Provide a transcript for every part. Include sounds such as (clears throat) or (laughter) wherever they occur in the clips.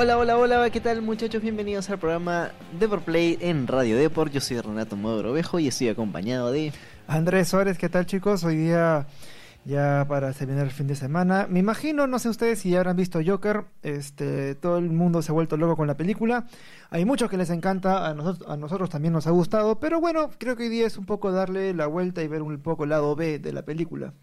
Hola, hola, hola, ¿qué tal muchachos? Bienvenidos al programa Deport Play en Radio Deport. Yo soy Renato Ovejo y estoy acompañado de... Andrés Suárez, ¿qué tal chicos? Hoy día ya para terminar el fin de semana. Me imagino, no sé ustedes si ya habrán visto Joker, este, todo el mundo se ha vuelto loco con la película. Hay muchos que les encanta, a nosotros, a nosotros también nos ha gustado, pero bueno, creo que hoy día es un poco darle la vuelta y ver un poco el lado B de la película.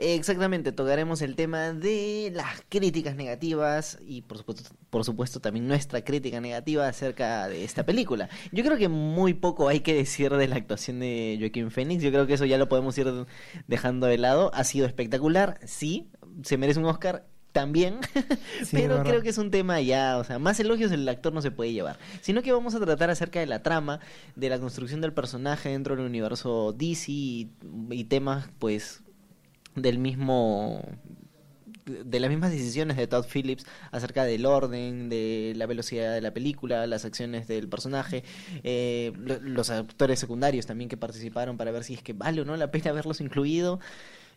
Exactamente, tocaremos el tema de las críticas negativas y por supuesto, por supuesto también nuestra crítica negativa acerca de esta película. Yo creo que muy poco hay que decir de la actuación de Joaquín Phoenix, yo creo que eso ya lo podemos ir dejando de lado. Ha sido espectacular, sí, se merece un Oscar, también, (laughs) pero creo que es un tema ya, o sea, más elogios el actor no se puede llevar, sino que vamos a tratar acerca de la trama, de la construcción del personaje dentro del universo DC y temas pues del mismo de las mismas decisiones de Todd Phillips acerca del orden, de la velocidad de la película, las acciones del personaje, eh, los actores secundarios también que participaron para ver si es que vale o no la pena haberlos incluido.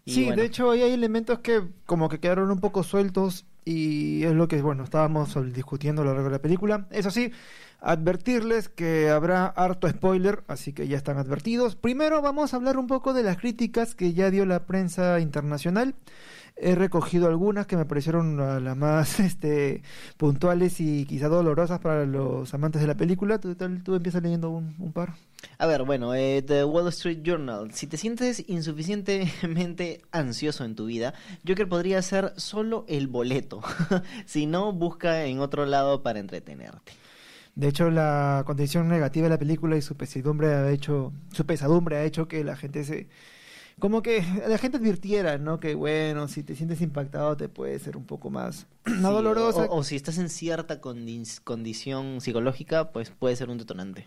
sí, de hecho hay elementos que como que quedaron un poco sueltos y es lo que, bueno, estábamos discutiendo a lo largo de la película. Eso sí, advertirles que habrá harto spoiler, así que ya están advertidos. Primero vamos a hablar un poco de las críticas que ya dio la prensa internacional. He recogido algunas que me parecieron las más (laughs) este, puntuales y quizá dolorosas para los amantes de la película. Tú, empiezas leyendo un, par. A ver, bueno, eh, The Wall Street Journal. Si te sientes insuficientemente (laughs) ansioso en tu vida, Joker podría ser solo el boleto. (laughs) si no, busca en otro lado para entretenerte. De hecho, la condición negativa de la película y su pesadumbre ha hecho, su pesadumbre ha hecho que la gente se, como que la gente advirtiera, ¿no? Que bueno, si te sientes impactado te puede ser un poco más (clears throat) no dolorosa. O, si estás en cierta condición psicológica, pues puede ser un detonante.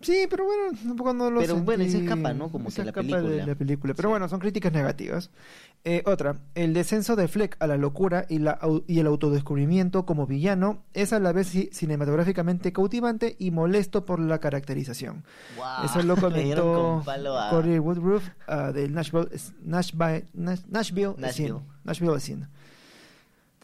Sí, pero bueno, tampoco no lo Pero bueno, se escapa, ¿no? Como que la película. De la película. Pero bueno, son críticas negativas. Eh, otra, el descenso de Fleck a la locura y, la, y el autodescubrimiento como villano es a la vez cinematográficamente cautivante y molesto por la caracterización. Eso lo (laughs) comentó Corey Woodruff uh, del Nashville, Nashville, Nashville, Nashville. Nashville Scene.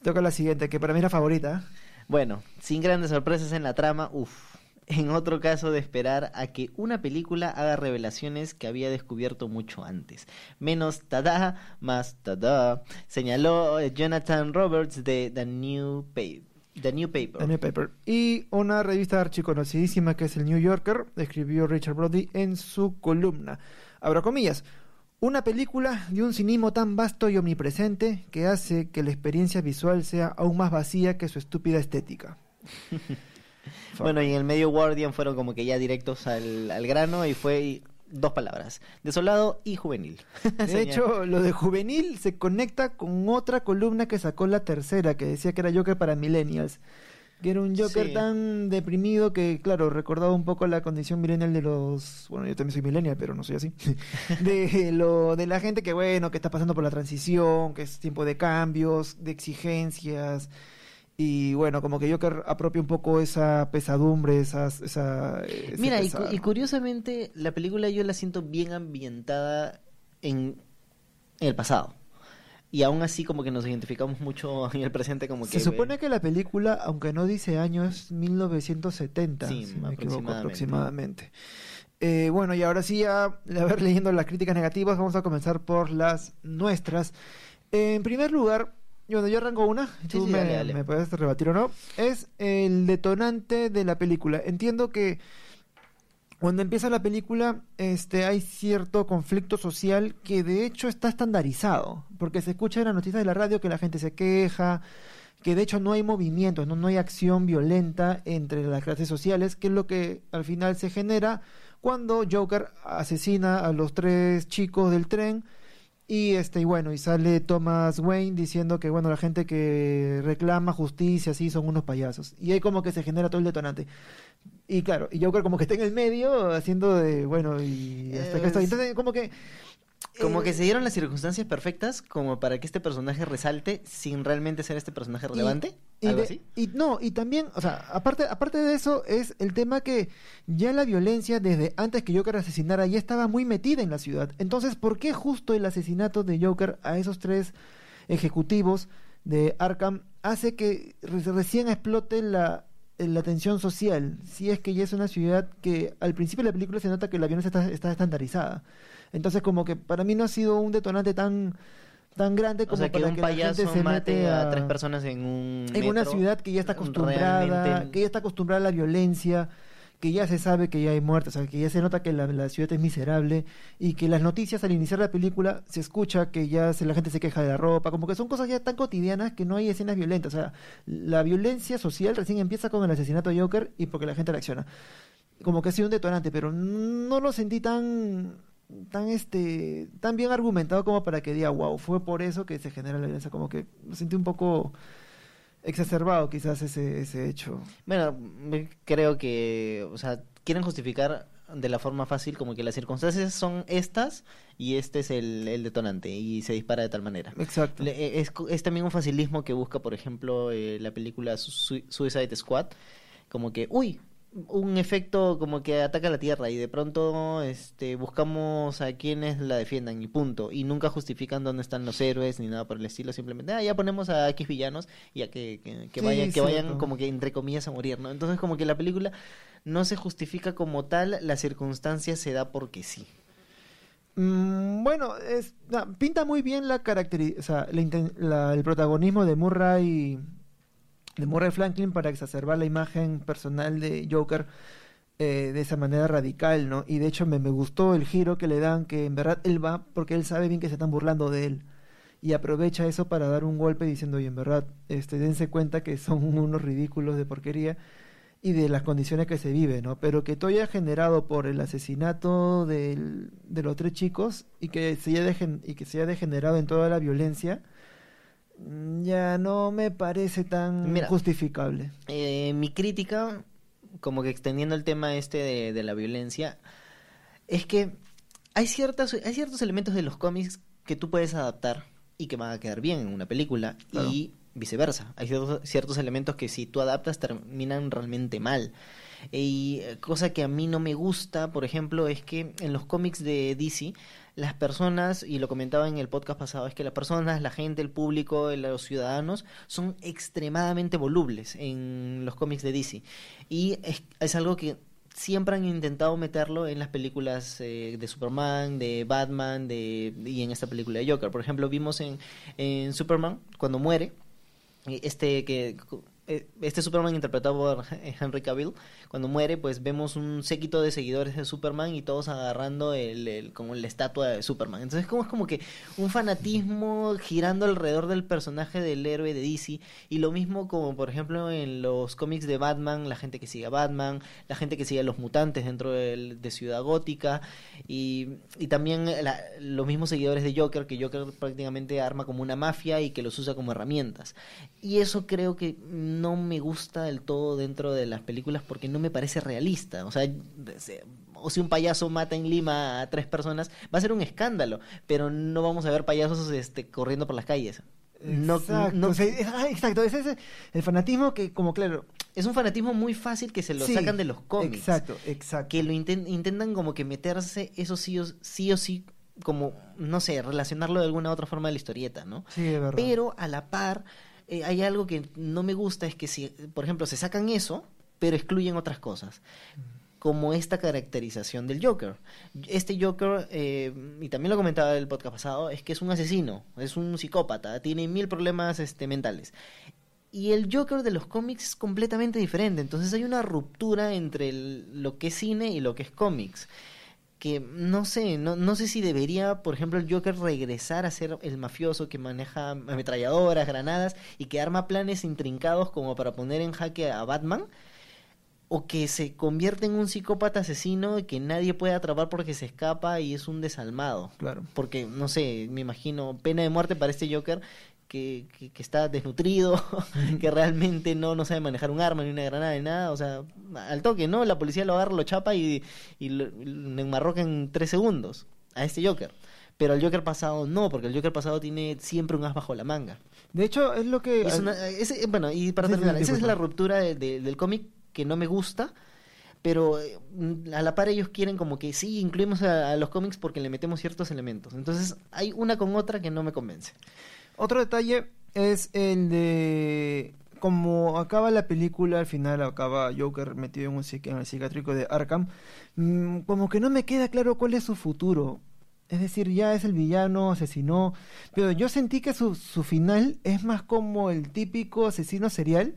Toca la siguiente, que para mí era favorita. Bueno, sin grandes sorpresas en la trama, uff en otro caso de esperar a que una película haga revelaciones que había descubierto mucho antes. Menos tada, más tada, señaló eh, Jonathan Roberts de The New, Paper. The New Paper. The New Paper. Y una revista archiconocidísima que es el New Yorker, escribió Richard Brody en su columna. Abro comillas. Una película de un cinismo tan vasto y omnipresente que hace que la experiencia visual sea aún más vacía que su estúpida estética. (laughs) Bueno, y en el medio Guardian fueron como que ya directos al, grano y fue dos palabras, desolado y juvenil. (laughs) De hecho, lo de juvenil se conecta con otra columna que sacó la tercera, que decía que era Joker para millennials. Que era un Joker tan deprimido que, claro, recordaba un poco la condición millennial de los... Bueno, yo también soy millennial, pero no soy así. (laughs) de, lo, de la gente que, bueno, que está pasando por la transición, que es tiempo de cambios, de exigencias y bueno, como que yo que apropio un poco esa pesadumbre, esas, esa... Mira, y, curiosamente la película yo la siento bien ambientada en, el pasado. Y aún así como que nos identificamos mucho (laughs) en el presente como que... Se supone que la película, aunque no dice años, 1970, sí, si me equivoco aproximadamente. Eh, bueno, y ahora sí, ya, a ver, leyendo las críticas negativas, vamos a comenzar por las nuestras. en primer lugar, bueno, yo arranco una, tú me, puedes rebatir o no. Es el detonante de la película. Entiendo que cuando empieza la película este, hay cierto conflicto social que de hecho está estandarizado, porque se escucha en las noticias de la radio que la gente se queja, que de hecho no hay movimiento, no, no hay acción violenta entre las clases sociales, que es lo que al final se genera cuando Joker asesina a los tres chicos del tren y este y bueno, y sale Thomas Wayne diciendo que bueno, la gente que reclama justicia así son unos payasos. Y ahí como que se genera todo el detonante. Y claro, y Joker como que está en el medio haciendo de bueno, y hasta que Entonces como que como que se dieron las circunstancias perfectas como para que este personaje resalte sin realmente ser este personaje relevante. Y, ¿Algo así? y no, y también, o sea, aparte, aparte de eso, es el tema que ya la violencia desde antes que Joker asesinara ya estaba muy metida en la ciudad. Entonces, ¿por qué justo el asesinato de Joker a esos tres ejecutivos de Arkham hace que recién explote la, la tensión social. Si es que ya es una ciudad que al principio de la película se nota que la violencia está, está estandarizada. Entonces como que para mí no ha sido un detonante tan tan grande como que para un que payaso la gente se mate a, tres personas en un en una ciudad que ya está acostumbrada que ya está acostumbrada a la violencia que ya se sabe que ya hay muertes, o sea, que ya se nota que la, ciudad es miserable y que las noticias al iniciar la película se escucha que ya se, la gente se queja de la ropa, como que son cosas ya tan cotidianas que no hay escenas violentas. O sea, la violencia social recién empieza con el asesinato de Joker y porque la gente reacciona. Como que ha sido un detonante, pero no lo sentí tan tan este tan bien argumentado como para que diga wow fue por eso que se genera la violencia como que lo sentí un poco exacerbado quizás ese, ese hecho. Bueno, creo que, o sea, quieren justificar de la forma fácil como que las circunstancias son estas y este es el, detonante y se dispara de tal manera. Exacto. E, es, es, también un facilismo que busca, por ejemplo, eh, la película Suicide Squad, como que, uy, un efecto como que ataca la Tierra y de pronto este buscamos a quienes la defiendan y punto. Y nunca justifican dónde están los héroes ni nada por el estilo simplemente ah, ya ponemos a X villanos y a que, que, vayan que vayan como que entre comillas a morir no entonces como que la película no se justifica como tal la circunstancia se da porque sí. Mm, bueno, es, pinta muy bien la caracterización, el protagonismo de Murray de Murray Franklin para exacerbar la imagen personal de Joker eh, de esa manera radical, ¿no? Y de hecho me, me, gustó el giro que le dan, que en verdad él va porque él sabe bien que se están burlando de él. Y aprovecha eso para dar un golpe diciendo, oye, en verdad, este, dense cuenta que son (laughs) unos ridículos de porquería y de las condiciones que se vive, ¿no? Pero que todo haya generado por el asesinato de los tres chicos y que se haya, y que se haya degenerado en toda la violencia, ya no me parece tan justificable. Eh, mi crítica, como que extendiendo el tema este de, la violencia, es que hay, ciertas, hay ciertos elementos de los cómics que tú puedes adaptar y que van a quedar bien en una película y viceversa. Hay ciertos, elementos que si tú adaptas terminan realmente mal. Y eh, cosa que a mí no me gusta, por ejemplo, es que en los cómics de DC las personas, y lo comentaba en el podcast pasado, es que las personas, la gente, el público, los ciudadanos, son extremadamente volubles en los cómics de DC. Y es, algo que siempre han intentado meterlo en las películas eh, de Superman, de Batman, de, y en esta película de Joker. Por ejemplo, vimos en, en Superman, cuando muere, este que este Superman interpretado por Henry Cavill, cuando muere, pues vemos un séquito de seguidores de Superman y todos agarrando el, como la estatua de Superman. Entonces como es como que un fanatismo girando alrededor del personaje del héroe de DC y lo mismo como por ejemplo en los cómics de Batman, la gente que sigue a Batman, la gente que sigue a los mutantes dentro de, Ciudad Gótica y, y también los mismos seguidores de Joker, que Joker prácticamente arma como una mafia y que los usa como herramientas. Y eso creo que no me gusta del todo dentro de las películas porque no me parece realista. O sea, o si un payaso mata en Lima a tres personas, va a ser un escándalo, pero no vamos a ver payasos este, corriendo por las calles. No, exacto, no, ah, exacto, es ese, el fanatismo que como claro es un fanatismo muy fácil que se lo sacan de los cómics exacto exacto que lo intentan como que meterse eso sí o sí o sí como no sé relacionarlo de alguna otra forma de la historieta no sí de verdad pero a la par eh, hay algo que no me gusta, es que si, por ejemplo, se sacan eso, pero excluyen otras cosas. Como esta caracterización del Joker. Este Joker, eh, y también lo comentaba en el podcast pasado, es que es un asesino, es un psicópata, tiene mil problemas este, mentales. Y el Joker de los cómics es completamente diferente. Entonces hay una ruptura entre lo que es cine y lo que es cómics que no sé, no, no sé si debería, por ejemplo, el Joker regresar a ser el mafioso que maneja ametralladoras, granadas y que arma planes intrincados como para poner en jaque a Batman, o que se convierte en un psicópata asesino y que nadie puede atrapar porque se escapa y es un desalmado. Claro. Porque, no sé, me imagino, pena de muerte para este Joker que, que, está desnutrido, (laughs) que realmente no, no sabe manejar un arma ni una granada ni nada, o sea, al toque, ¿no? La policía lo agarra, lo chapa y, y lo, enmarroca en tres segundos a este Joker. Pero el Joker pasado no, porque el Joker pasado tiene siempre un as bajo la manga. De hecho, es lo que... bueno, y para terminar, esa es la ruptura del cómic que no me gusta, pero eh, a la par ellos quieren como que sí, incluimos a, los cómics porque le metemos ciertos elementos. Entonces hay una con otra que no me convence. Otro detalle es el de como acaba la película, al final acaba Joker metido en, un, en el psiquiátrico de Arkham, mm, como que no me queda claro cuál es su futuro. Es decir, ya es el villano, asesinó, pero yo sentí que su, su final es más como el típico asesino serial,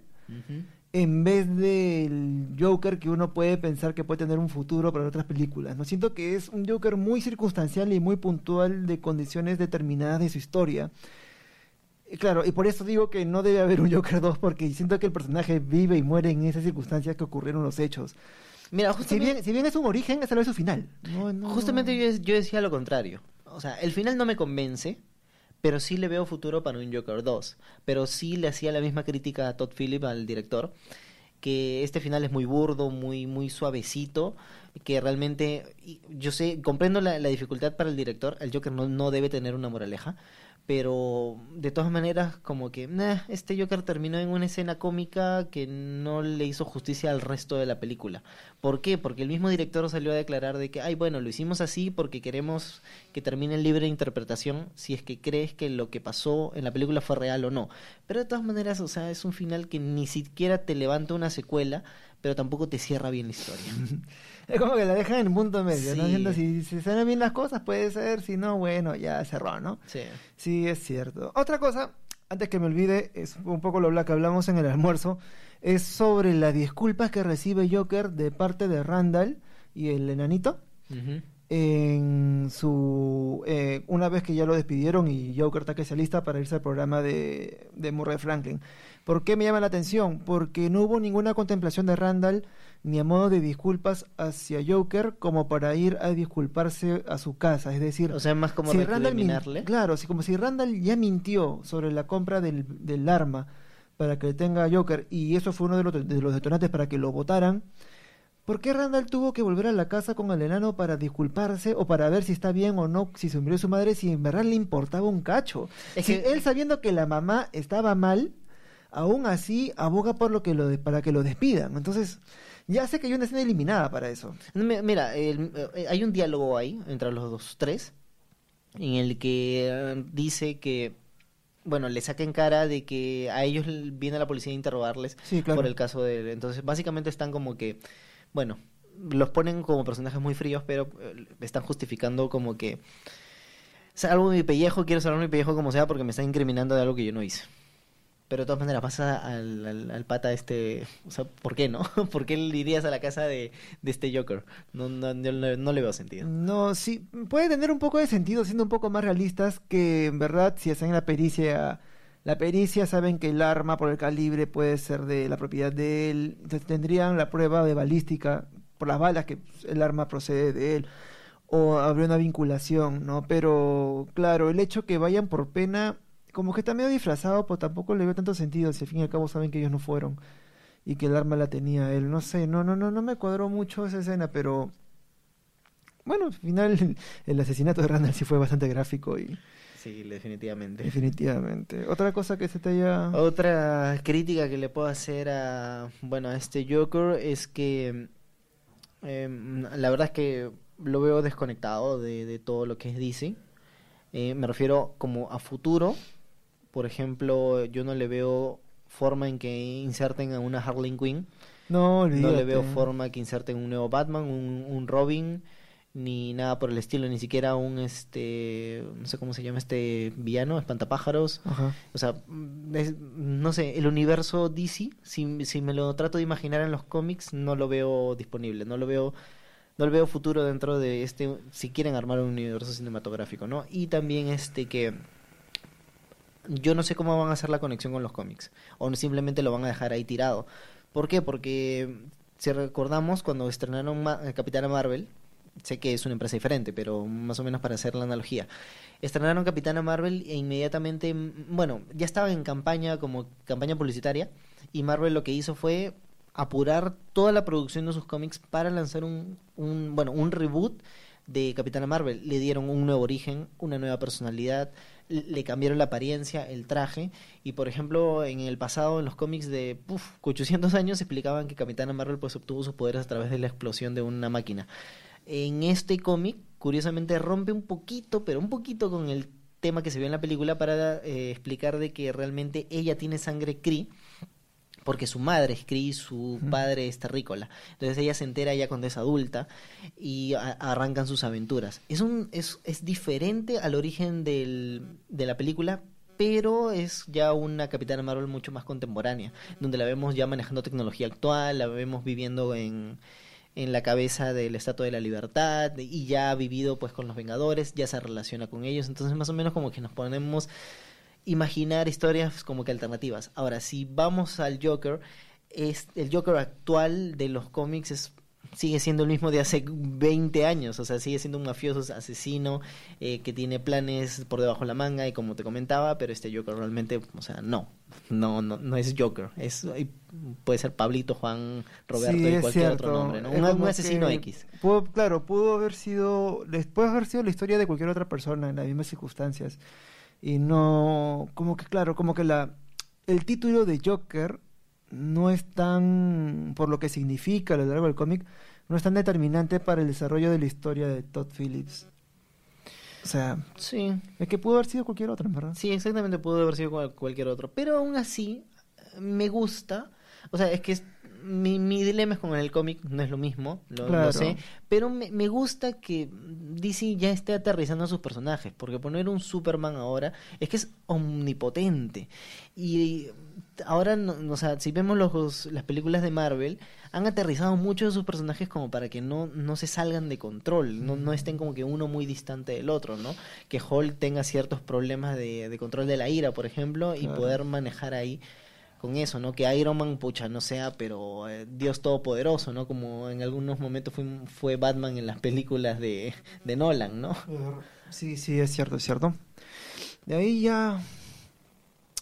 en vez del Joker que uno puede pensar que puede tener un futuro para otras películas. No siento que es un Joker muy circunstancial y muy puntual de condiciones determinadas de su historia Claro, y por eso digo que no debe haber un Joker 2 porque siento que el personaje vive y muere en esas circunstancias que ocurrieron los hechos. Mira, si bien, si bien es un origen, esa no es su final. justamente yo, yo, decía lo contrario. O sea, el final no me convence, pero sí le veo futuro para un Joker 2. Pero sí le hacía la misma crítica a Todd Phillips, al director, que este final es muy burdo, muy, muy suavecito, que realmente, yo sé, comprendo la, la dificultad para el director, el Joker no, no debe tener una moraleja, pero de todas maneras como que este Joker terminó en una escena cómica que no le hizo justicia al resto de la película. ¿Por qué? Porque el mismo director salió a declarar de que, ay, bueno, lo hicimos así porque queremos que termine en libre interpretación si es que crees que lo que pasó en la película fue real o no. Pero de todas maneras, o sea, es un final que ni siquiera te levanta una secuela, pero tampoco te cierra bien la historia. (laughs) (laughs) Es como que la dejan en punto medio, ¿no? si, se salen bien las cosas, puede ser, si no, bueno, ya cerró, ¿no? Sí. Sí, es cierto. Otra cosa, antes que me olvide, es un poco lo que hablamos en el almuerzo, es sobre las disculpas que recibe Joker de parte de Randall y el enanito. En su. Eh, una vez que ya lo despidieron y Joker está que se lista para irse al programa de, de Murray Franklin. ¿Por qué me llama la atención? Porque no hubo ninguna contemplación de Randall ni a modo de disculpas hacia Joker como para ir a disculparse a su casa. Es decir, o sea, más como si Randall Claro, así como si Randall ya mintió sobre la compra del, del arma para que tenga Joker y eso fue uno de los, de los detonantes para que lo votaran. ¿Por qué Randall tuvo que volver a la casa con el enano para disculparse o para ver si está bien o no, si se murió su madre, si en verdad le importaba un cacho? Es que él sabiendo que la mamá estaba mal, aún así aboga por lo que lo para que lo despidan. Entonces, ya sé que hay una escena eliminada para eso. Mira, eh, hay un diálogo ahí entre los dos tres en el que eh, dice que bueno, le saquen cara de que a ellos viene la policía a interrogarles por el caso de Entonces, básicamente están como que, bueno, los ponen como personajes muy fríos, pero eh, están justificando como que salvo mi pellejo, quiero salvar mi pellejo como sea porque me están incriminando de algo que yo no hice. Pero de todas maneras, pasa al, al, pata este... O sea, ¿por qué no? (laughs) ¿Por qué irías a la casa de, este Joker? No, no, no, le veo sentido. No, sí, puede tener un poco de sentido siendo un poco más realistas que en verdad si hacen la pericia... La pericia saben que el arma por el calibre puede ser de la propiedad de él. Tendrían la prueba de balística por las balas que el arma procede de él. O habría una vinculación, ¿no? Pero claro, el hecho que vayan por pena como que está medio disfrazado, pues tampoco le veo tanto sentido, si al fin y al cabo saben que ellos no fueron y que el arma la tenía él. No sé, no, no, no, no me cuadró mucho esa escena, pero bueno, al final (laughs) el asesinato de Randall sí fue bastante gráfico y... Sí, definitivamente. Definitivamente. Otra cosa que se te haya... Otra crítica que le puedo hacer a, bueno, a este Joker es que em, la verdad es que lo veo desconectado de, de todo lo que es DC. Eh, me refiero como a futuro, por ejemplo, yo no le veo forma en que inserten a una Harley Quinn. No, No le veo forma que inserten un nuevo Batman, un, Robin, ni nada por el estilo, ni siquiera un este, no sé cómo se llama este villano, espantapájaros. O sea, no sé, el universo DC, si, si me lo trato de imaginar en los cómics, no lo veo disponible, no lo veo no le veo futuro dentro de este si quieren armar un universo cinematográfico, ¿no? Y también este que yo no sé cómo van a hacer la conexión con los cómics o simplemente lo van a dejar ahí tirado. ¿Por qué? Porque si recordamos cuando estrenaron eh, Capitana Marvel, sé que es una empresa diferente, pero más o menos para hacer la analogía. Estrenaron Capitana Marvel e inmediatamente, bueno, ya estaba en campaña como campaña publicitaria y Marvel lo que hizo fue apurar toda la producción de sus cómics para lanzar un, un bueno, un reboot de Capitana Marvel. Le dieron un nuevo origen, una nueva personalidad, le cambiaron la apariencia, el traje. Y por ejemplo, en el pasado, en los cómics de uf, 800 años, explicaban que Capitana Marvel pues obtuvo sus poderes a través de la explosión de una máquina. En este cómic, curiosamente, rompe un poquito, pero un poquito con el tema que se vio en la película para eh, explicar de que realmente ella tiene sangre Cree porque su madre es Cree, su padre es terrícola. Entonces ella se entera ya cuando es adulta y arrancan sus aventuras. Es, un, es, es diferente al origen del, de la película, pero es ya una Capitana Marvel mucho más contemporánea, donde la vemos ya manejando tecnología actual, la vemos viviendo en, en la cabeza del Estatua de la Libertad y ya ha vivido pues con los Vengadores, ya se relaciona con ellos, entonces más o menos como que nos ponemos imaginar historias como que alternativas. Ahora, si vamos al Joker, es, el Joker actual de los cómics es sigue siendo el mismo de hace 20 años, o sea, sigue siendo un mafioso asesino eh, que tiene planes por debajo de la manga y como te comentaba, pero este Joker realmente, o sea, no, no, no, no es Joker, es puede ser Pablito, Juan, Roberto y cualquier otro nombre, ¿no? Un, asesino X. claro, pudo haber sido, puede haber sido la historia de cualquier otra persona en las mismas circunstancias y no, como que claro, como que la, el título de Joker no es tan, por lo que significa a lo largo del cómic, no es tan determinante para el desarrollo de la historia de Todd Phillips. O sea, sí. Es que pudo haber sido cualquier otro, verdad. Sí, exactamente, pudo haber sido cualquier otro. Pero aún así, me gusta. O sea, es que mi, mi dilema es con el cómic, no es lo mismo, lo, sé, pero me, me, gusta que DC ya esté aterrizando a sus personajes, porque poner un Superman ahora es que es omnipotente. Y ahora, no, o sea, si vemos los, las películas de Marvel, han aterrizado mucho de sus personajes como para que no, no se salgan de control, no, no estén como que uno muy distante del otro, ¿no? Que Hulk tenga ciertos problemas de, de control de la ira, por ejemplo, y poder manejar ahí con eso, ¿no? Que Iron Man, pucha, no sea, pero eh, Dios todopoderoso, ¿no? Como en algunos momentos fue, fue Batman en las películas de, de Nolan, ¿no? Sí, sí, es cierto, es cierto. De ahí ya...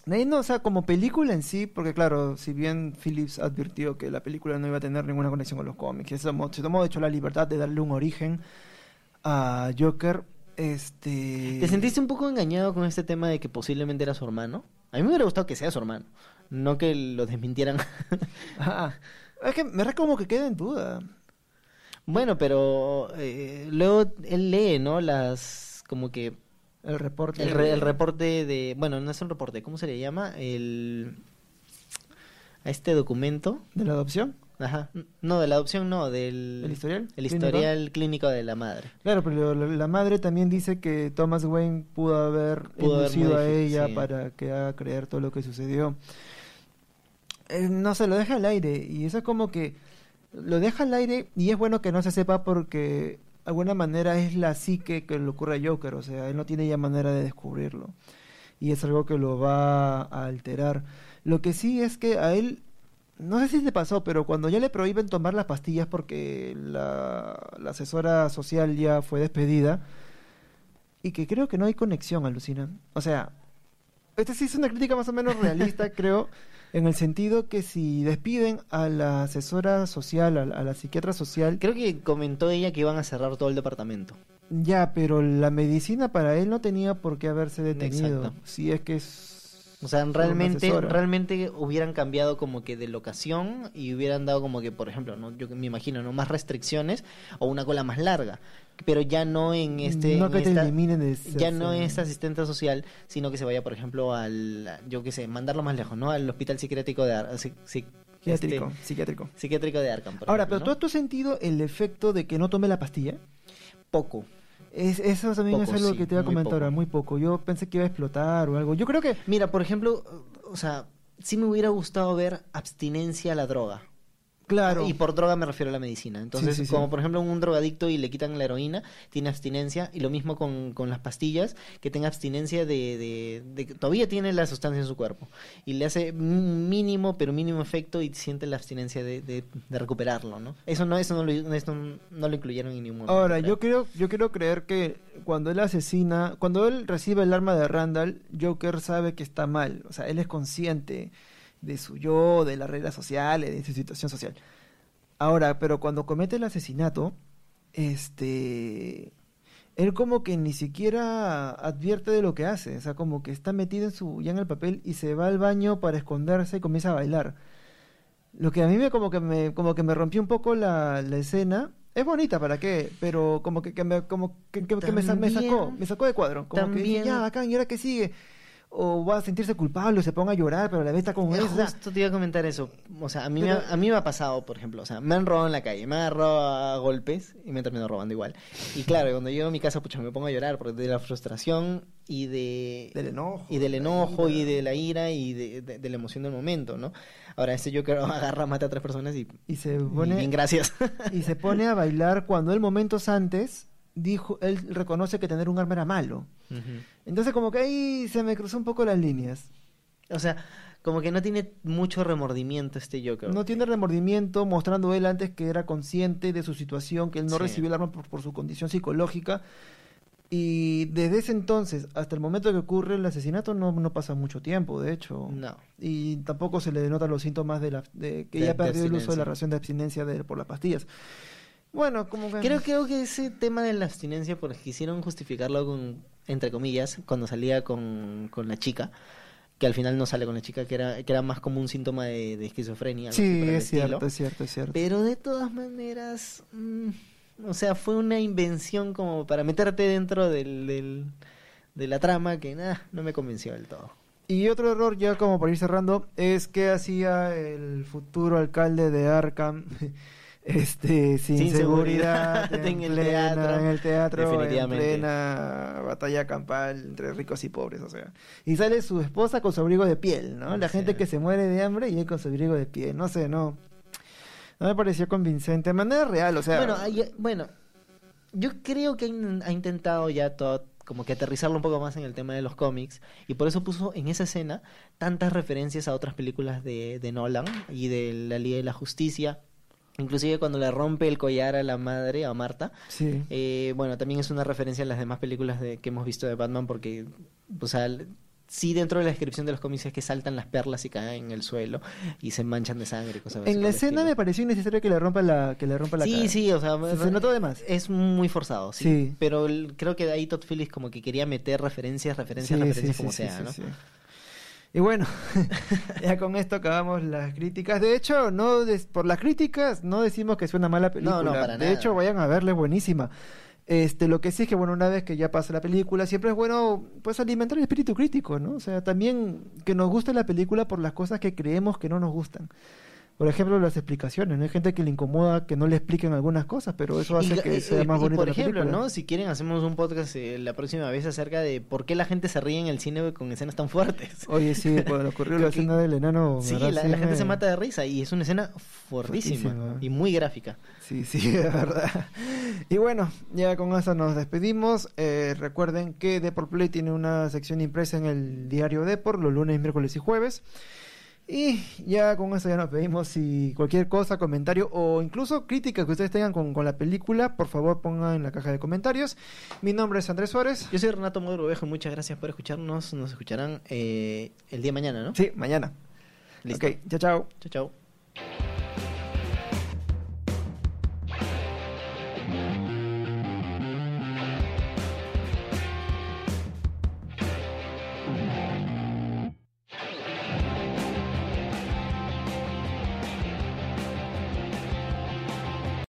De ahí no, o sea, como película en sí, porque claro, si bien Phillips advirtió que la película no iba a tener ninguna conexión con los cómics, se tomó, se tomó de hecho la libertad de darle un origen a Joker, este... ¿Te sentiste un poco engañado con este tema de que posiblemente era su hermano? A mí me hubiera gustado que sea su hermano no que lo desmintieran. (laughs) ah, es que me como que queda en duda. Bueno, pero eh, luego él lee, ¿no? Las, como que... El reporte. El, reporte de... Bueno, no es un reporte, ¿cómo se le llama? El... A este documento. ¿De la adopción? Ajá. No, de la adopción no, del... ¿El historial? El historial clínico, de la madre. Claro, pero la, madre también dice que Thomas Wayne pudo haber pudo inducido a ella para que haga creer todo lo que sucedió. Eh, no se lo deja al aire y eso es como que lo deja al aire y es bueno que no se sepa porque de alguna manera es la psique que le ocurre a Joker, o sea, él no tiene ya manera de descubrirlo y es algo que lo va a alterar. Lo que sí es que a él, no sé si le pasó, pero cuando ya le prohíben tomar las pastillas porque la, la asesora social ya fue despedida y que creo que no hay conexión, alucina. O sea, esta sí es una crítica más o menos realista, (laughs) creo en el sentido que si despiden a la asesora social, a, la psiquiatra social... Creo que comentó ella que iban a cerrar todo el departamento. Ya, pero la medicina para él no tenía por qué haberse detenido. Si es que es o sea, realmente, realmente hubieran cambiado como que de locación y hubieran dado como que, por ejemplo, no, yo me imagino, no más restricciones o una cola más larga, pero ya no en este, no que te eliminen ya no en esta asistente social, sino que se vaya, por ejemplo, al, yo qué sé, mandarlo más lejos, ¿no? Al hospital psiquiátrico de Ar psiquiátrico, este, psiquiátrico, psiquiátrico de Arkham. Ahora, pero ¿tú has sentido el efecto de que no tome la pastilla? Poco. Es, eso también es algo que te iba a comentar ahora, muy poco. Yo pensé que iba a explotar o algo. Yo creo que... Mira, por ejemplo, o sea, sí me hubiera gustado ver abstinencia a la droga. Claro. Y por droga me refiero a la medicina. Entonces, como por ejemplo un drogadicto y le quitan la heroína, tiene abstinencia. Y lo mismo con, con las pastillas, que tenga abstinencia de, de, Todavía tiene la sustancia en su cuerpo. Y le hace mínimo, pero mínimo efecto y siente la abstinencia de, de, recuperarlo, ¿no? Eso no, eso no lo, eso no lo incluyeron en ningún momento. Ahora, yo creo, yo quiero creer que cuando él asesina, cuando él recibe el arma de Randall, Joker sabe que está mal. O sea, él es consciente de su yo, de las reglas sociales, de su situación social. Ahora, pero cuando comete el asesinato, este, él como que ni siquiera advierte de lo que hace, o sea, como que está metido en su, ya en el papel y se va al baño para esconderse y comienza a bailar. Lo que a mí me como que me, como que me rompió un poco la, la escena Es bonita, ¿para qué? Pero como que, me, como que, me, sacó, me sacó de cuadro. Como que dije, ya, bacán, ¿y ahora qué sigue? O va a sentirse culpable o se ponga a llorar, pero a la vez está como eso. Justo te iba a comentar eso. O sea, a mí, me ha, a mí me ha pasado, por ejemplo, o sea, me han robado en la calle, me han agarrado a golpes y me han terminado robando igual. Y claro, cuando llego a mi casa, pucha, me pongo a llorar porque de la frustración y de... Del enojo. Y del enojo y de la ira y de, de, la emoción del momento, ¿no? Ahora, este yo creo (laughs) agarra, mata a tres personas y... Y se pone... bien, gracias. (laughs) y se (laughs) pone a bailar cuando él momentos antes dijo, él reconoce que tener un arma era malo. Entonces como que ahí se me cruzó un poco las líneas. O sea, como que no tiene mucho remordimiento este Joker. No tiene remordimiento, mostrando él antes que era consciente de su situación, que él no recibió el arma por, su condición psicológica. Y desde ese entonces hasta el momento que ocurre el asesinato no, no pasa mucho tiempo, de hecho. No. Y tampoco se le denotan los síntomas de, la, de que ya perdió el uso de la ración de abstinencia de, por las pastillas. Bueno, como que... Creo, creo que ese tema de la abstinencia, porque quisieron justificarlo con, entre comillas, cuando salía con, con la chica, que al final no sale con la chica, que era, que era más como un síntoma de, esquizofrenia. Sí, es cierto, es cierto, es cierto. Pero de todas maneras, mm, o sea, fue una invención como para meterte dentro del, del de la trama que nada, no me convenció del todo. Y otro error, ya como para ir cerrando, es que hacía el futuro alcalde de Arkham (laughs) este sin, seguridad, (laughs) en, el teatro, en el teatro en plena batalla campal entre ricos y pobres o sea. Y sale su esposa con su abrigo de piel no la gente que se muere de hambre y él con su abrigo de piel. No sé no no me pareció convincente. De manera real o sea. Bueno bueno yo creo que ha intentado ya todo como que aterrizarlo un poco más en el tema de los cómics y por eso puso en esa escena tantas referencias a otras películas de, de Nolan y de la Liga de la Justicia Inclusive cuando le rompe el collar a la madre, a Marta. Sí. Eh, bueno, también es una referencia a las demás películas de, que hemos visto de Batman porque, o sea, sí dentro de la descripción de los cómics es que saltan las perlas y caen en el suelo y se manchan de sangre y cosas así. En la escena me pareció innecesario que le rompa la que le rompa la Sí, sí, o sea, se, notó de más. Es muy forzado, sí. Pero creo que de ahí Todd Phillips como que quería meter referencias, referencias, referencias como sea, ¿no? Y bueno, (laughs) ya con esto acabamos las críticas. De hecho, no por las críticas no decimos que es una mala película. No, no, para de hecho, vayan a verla, es buenísima. Este, lo que sí es que, bueno, una vez que ya pasa la película, siempre es bueno, pues, alimentar el espíritu crítico, ¿no? O sea, también que nos guste la película por las cosas que creemos que no nos gustan. Por ejemplo, las explicaciones, ¿no? Hay gente que le incomoda que no le expliquen algunas cosas, pero eso hace que sea más bonito. Por ejemplo, ¿no? Si quieren, hacemos un podcast eh, la próxima vez acerca de por qué la gente se ríe en el cine con escenas tan fuertes. Oye, sí, (laughs) cuando ocurrió la escena del enano. Sí, la, gente se mata de risa y es una escena fuertísima, y muy gráfica. Sí, sí, (laughs) es verdad. Y bueno, ya con eso nos despedimos. Eh, recuerden que Deport Play tiene una sección impresa en el diario Deport los lunes, miércoles y jueves. Y ya con eso ya nos pedimos si cualquier cosa, comentario o incluso crítica que ustedes tengan con, la película, por favor pongan en la caja de comentarios. Mi nombre es Andrés Suárez. Yo soy Renato Modro muchas gracias por escucharnos. Nos escucharán eh, el día de mañana, ¿no? Sí, mañana. Listo. Ok, chao, chao. Chao, chao.